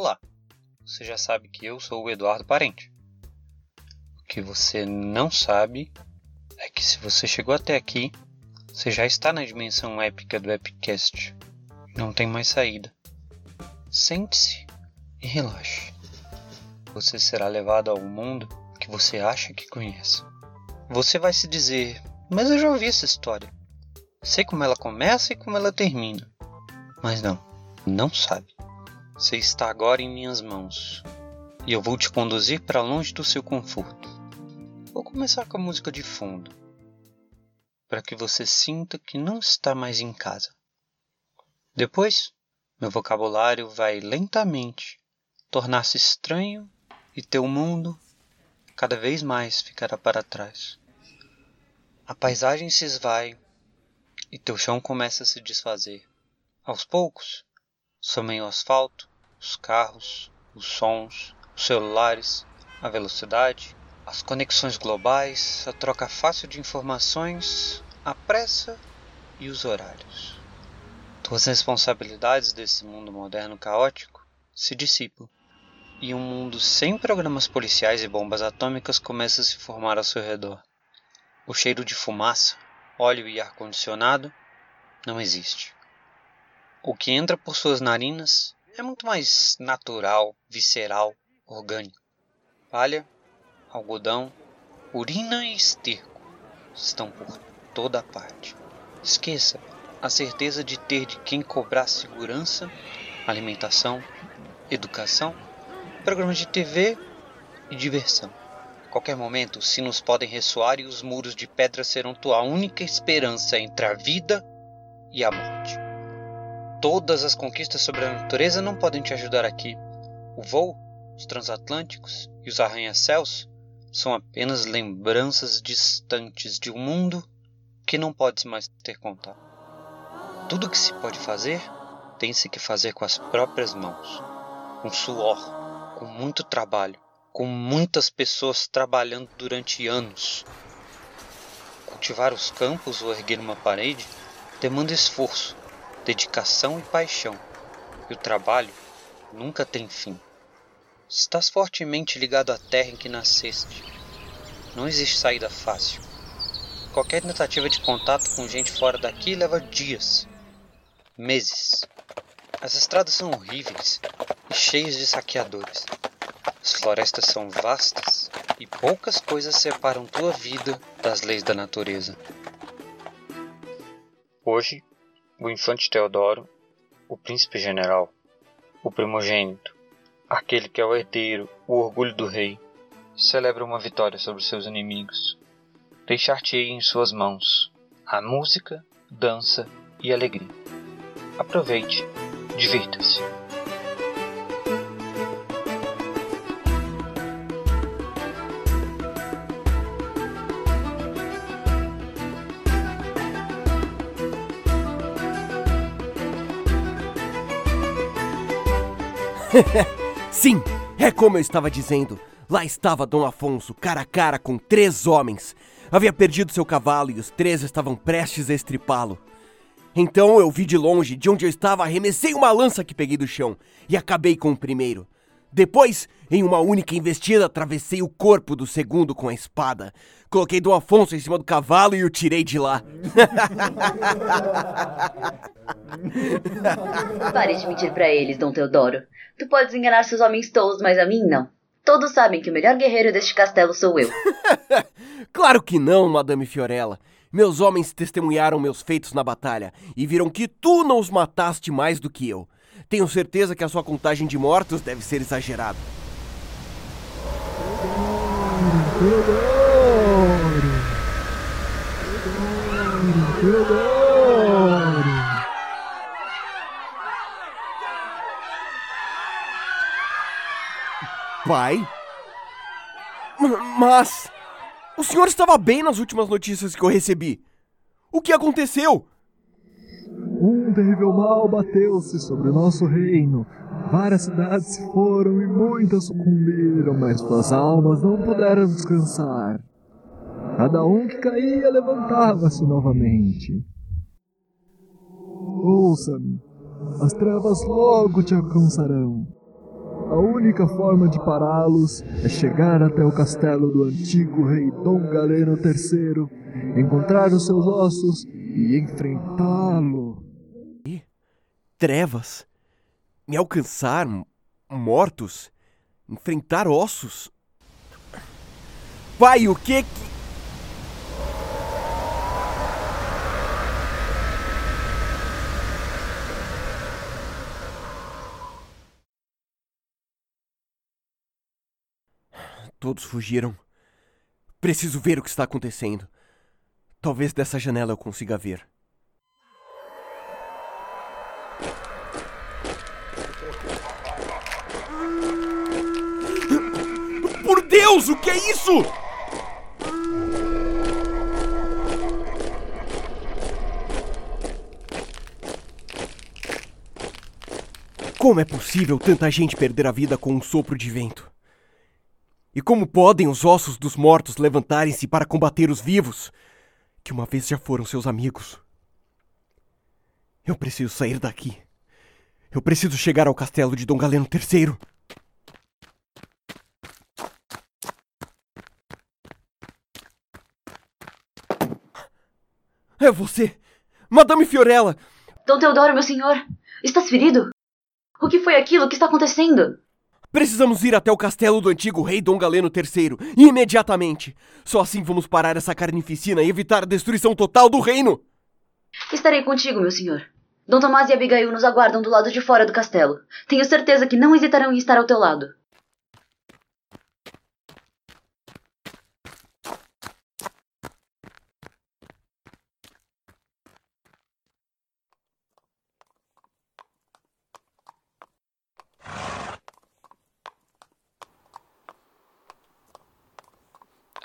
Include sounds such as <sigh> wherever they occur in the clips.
Olá, você já sabe que eu sou o Eduardo Parente. O que você não sabe é que se você chegou até aqui, você já está na dimensão épica do Epicast. Não tem mais saída. Sente-se e relaxe. Você será levado ao mundo que você acha que conhece. Você vai se dizer: Mas eu já ouvi essa história. Sei como ela começa e como ela termina. Mas não, não sabe. Você está agora em minhas mãos e eu vou te conduzir para longe do seu conforto. Vou começar com a música de fundo, para que você sinta que não está mais em casa. Depois, meu vocabulário vai lentamente tornar-se estranho e teu mundo cada vez mais ficará para trás. A paisagem se esvai e teu chão começa a se desfazer. Aos poucos, somem o asfalto, os carros, os sons, os celulares, a velocidade, as conexões globais, a troca fácil de informações, a pressa e os horários. Tuas responsabilidades desse mundo moderno caótico se dissipam e um mundo sem programas policiais e bombas atômicas começa a se formar ao seu redor. O cheiro de fumaça, óleo e ar-condicionado não existe. O que entra por suas narinas é muito mais natural, visceral, orgânico. Palha, algodão, urina e esterco estão por toda parte. Esqueça a certeza de ter de quem cobrar segurança, alimentação, educação programas de TV e diversão. A qualquer momento, os sinos podem ressoar e os muros de pedra serão tua única esperança entre a vida e a morte. Todas as conquistas sobre a natureza não podem te ajudar aqui. O voo, os transatlânticos e os arranha-céus são apenas lembranças distantes de um mundo que não podes mais ter contato. Tudo que se pode fazer tem-se que fazer com as próprias mãos, com suor, com muito trabalho, com muitas pessoas trabalhando durante anos. Cultivar os campos ou erguer uma parede demanda esforço, dedicação e paixão, e o trabalho nunca tem fim. Estás fortemente ligado à terra em que nasceste. Não existe saída fácil. Qualquer tentativa de contato com gente fora daqui leva dias, meses. As estradas são horríveis e cheias de saqueadores. As florestas são vastas e poucas coisas separam tua vida das leis da natureza. Hoje, o infante Teodoro, o príncipe general, o primogênito, aquele que é o herdeiro, o orgulho do rei, celebra uma vitória sobre seus inimigos. Deixar-te-ei em suas mãos a música, dança e alegria. Aproveite Divirta-se. <laughs> Sim, é como eu estava dizendo. Lá estava Dom Afonso, cara a cara com três homens. Havia perdido seu cavalo e os três estavam prestes a estripá-lo. Então eu vi de longe, de onde eu estava, arremessei uma lança que peguei do chão e acabei com o primeiro. Depois, em uma única investida, atravessei o corpo do segundo com a espada. Coloquei Dom Afonso em cima do cavalo e o tirei de lá. <laughs> Pare de mentir para eles, Dom Teodoro. Tu podes enganar seus homens tolos, mas a mim não. Todos sabem que o melhor guerreiro deste castelo sou eu. <laughs> claro que não, Madame Fiorella. Meus homens testemunharam meus feitos na batalha e viram que tu não os mataste mais do que eu. Tenho certeza que a sua contagem de mortos deve ser exagerada. Pai? Mas. O senhor estava bem nas últimas notícias que eu recebi. O que aconteceu? Um terrível mal bateu-se sobre o nosso reino. Várias cidades se foram e muitas sucumbiram, mas suas almas não puderam descansar. Cada um que caía levantava-se novamente. Ouça-me, as trevas logo te alcançarão. A única forma de pará-los é chegar até o castelo do antigo rei Dom Galeno III, encontrar os seus ossos e enfrentá-lo. Trevas? Me alcançar? Mortos? Enfrentar ossos? Pai, o que que. Todos fugiram. Preciso ver o que está acontecendo. Talvez dessa janela eu consiga ver. Por Deus, o que é isso? Como é possível tanta gente perder a vida com um sopro de vento? E como podem os ossos dos mortos levantarem-se para combater os vivos, que uma vez já foram seus amigos? Eu preciso sair daqui. Eu preciso chegar ao castelo de Dom Galeno III. É você! Madame Fiorella! Dom Teodoro, meu senhor, estás ferido? O que foi aquilo? O que está acontecendo? Precisamos ir até o castelo do antigo rei Dom Galeno III, imediatamente. Só assim vamos parar essa carnificina e evitar a destruição total do reino. Estarei contigo, meu senhor. Dom Tomás e Abigail nos aguardam do lado de fora do castelo. Tenho certeza que não hesitarão em estar ao teu lado.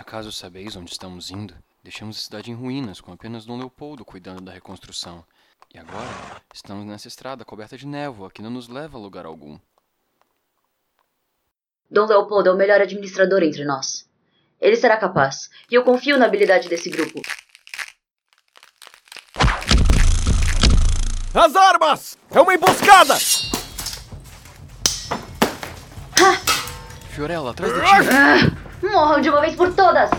Acaso sabeis onde estamos indo? Deixamos a cidade em ruínas, com apenas Dom Leopoldo cuidando da reconstrução. E agora estamos nessa estrada coberta de névoa que não nos leva a lugar algum. Dom Leopoldo é o melhor administrador entre nós. Ele será capaz, e eu confio na habilidade desse grupo. As armas! É uma emboscada! Fiorella, atrás de ti! Morram de uma vez por todas!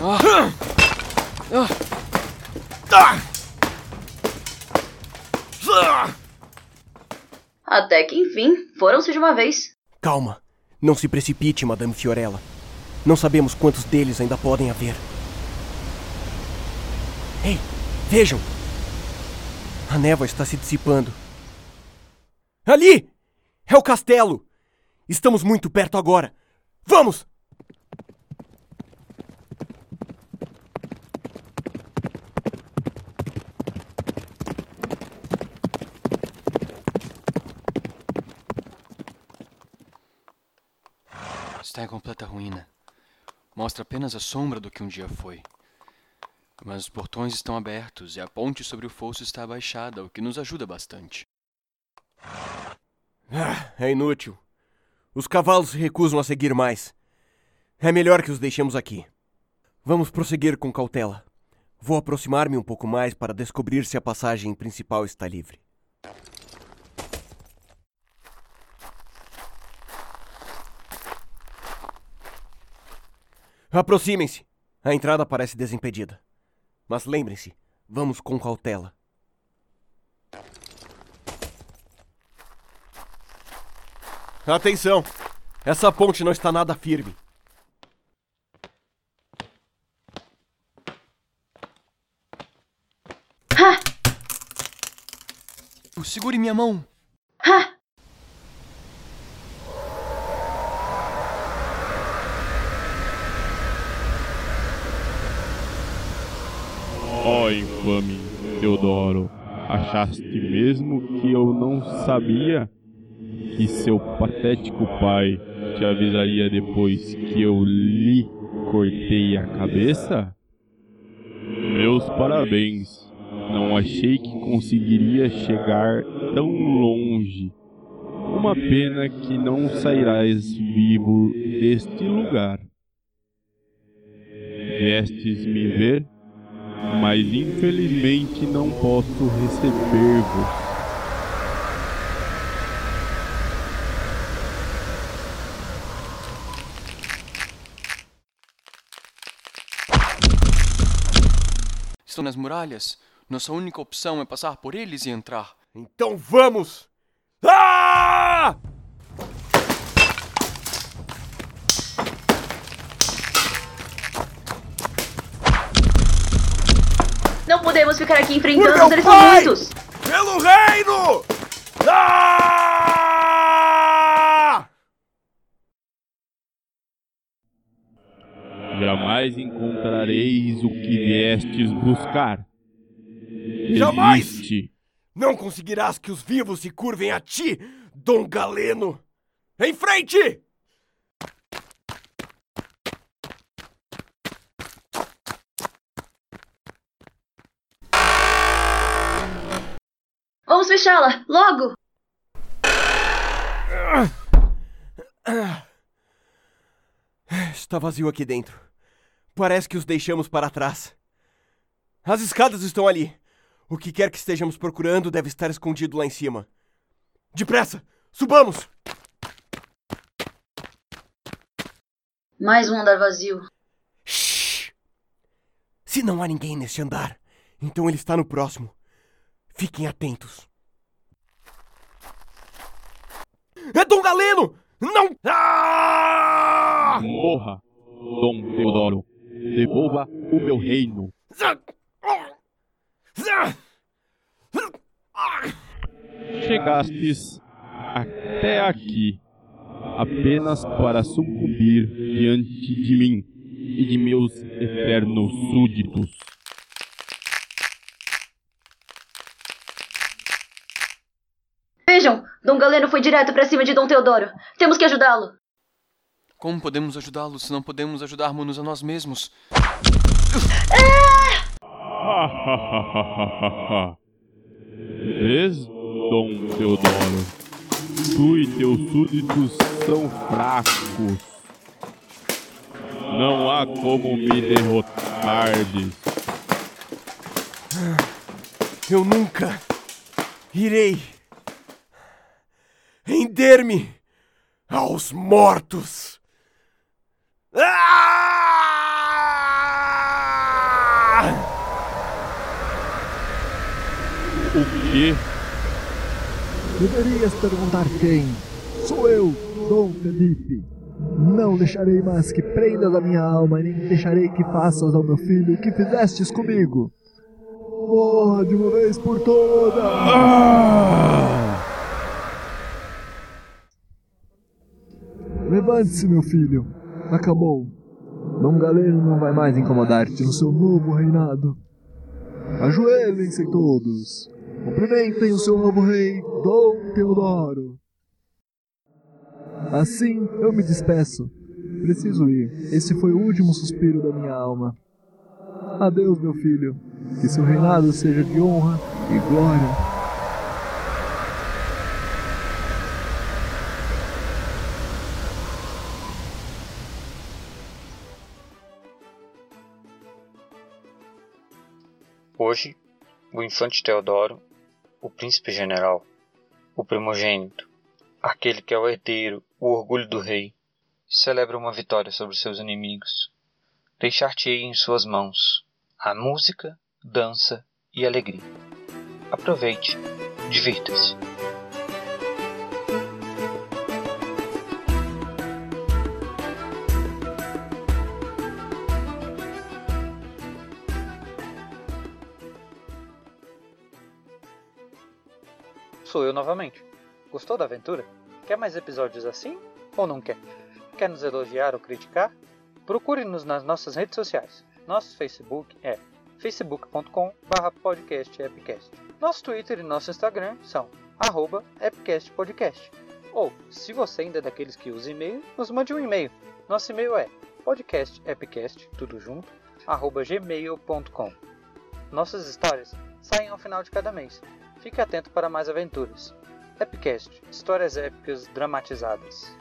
Até que enfim, foram-se de uma vez. Calma. Não se precipite, Madame Fiorella. Não sabemos quantos deles ainda podem haver. Ei, vejam! A névoa está se dissipando. Ali! É o castelo! Estamos muito perto agora. Vamos! Está em completa ruína. Mostra apenas a sombra do que um dia foi. Mas os portões estão abertos e a ponte sobre o fosso está abaixada, o que nos ajuda bastante. Ah, é inútil. Os cavalos se recusam a seguir mais. É melhor que os deixemos aqui. Vamos prosseguir com cautela. Vou aproximar-me um pouco mais para descobrir se a passagem principal está livre. Aproximem-se. A entrada parece desimpedida. Mas lembrem-se, vamos com cautela. Atenção! Essa ponte não está nada firme. Ha! Segure minha mão! Ha! Ó infame Teodoro, achaste mesmo que eu não sabia que seu patético pai te avisaria depois que eu lhe cortei a cabeça? Meus parabéns. Não achei que conseguiria chegar tão longe. Uma pena que não sairás vivo deste lugar. Viestes me ver, mas infelizmente não posso receber-vos. Estão nas muralhas. Nossa única opção é passar por eles e entrar. Então vamos! Ah! Não podemos ficar aqui enfrentando, pai! muitos! Pelo reino! Ah! Jamais encontrareis o que viestes buscar. Jamais! Existe. Não conseguirás que os vivos se curvem a ti, Dom Galeno! Em frente! Vamos fechá-la! Logo! Está vazio aqui dentro. Parece que os deixamos para trás. As escadas estão ali. O que quer que estejamos procurando deve estar escondido lá em cima. Depressa! Subamos! Mais um andar vazio. Shhh! Se não há ninguém neste andar, então ele está no próximo. Fiquem atentos. É Dom Galeno! Não! Ah! Morra, Dom Teodoro. Devolva o meu reino. Chegastes até aqui apenas para sucumbir diante de mim e de meus eternos súditos. Vejam! Dom Galeno foi direto pra cima de Dom Teodoro. Temos que ajudá-lo. Como podemos ajudá-los se não podemos ajudarmos-nos a nós mesmos? <laughs> Vês, Dom Teodoro? Tu e teus súditos são fracos. Não há como me derrotardes. Eu nunca irei render-me aos mortos. Ah! O quê? Deverias perguntar quem. Sou eu, Dom Felipe. Não deixarei mais que prendas a minha alma, e nem deixarei que faças ao meu filho o que fizestes comigo. Morra de uma vez por todas! Levante-se, meu filho. Acabou. Dom Galeno não vai mais incomodar-te no seu novo reinado. Ajoelhem-se todos. Cumprimentem o seu novo rei, Dom Teodoro. Assim eu me despeço. Preciso ir. Esse foi o último suspiro da minha alma. Adeus, meu filho. Que seu reinado seja de honra e glória. Hoje, o infante Teodoro, o príncipe general, o primogênito, aquele que é o herdeiro, o orgulho do rei, celebra uma vitória sobre seus inimigos. Deixar-te-ei em suas mãos a música, dança e alegria. Aproveite, divirta-se. Sou eu novamente. Gostou da aventura? Quer mais episódios assim ou não quer? Quer nos elogiar ou criticar? Procure-nos nas nossas redes sociais. Nosso Facebook é facebook.com/podcastepcast. Nosso Twitter e nosso Instagram são @epcastpodcast. Ou, se você ainda é daqueles que usa e-mail, nos mande um e-mail. Nosso e-mail é podcastepcast, tudo junto, gmail.com. Nossas histórias saem ao final de cada mês. Fique atento para mais aventuras. Epicast, histórias épicas dramatizadas.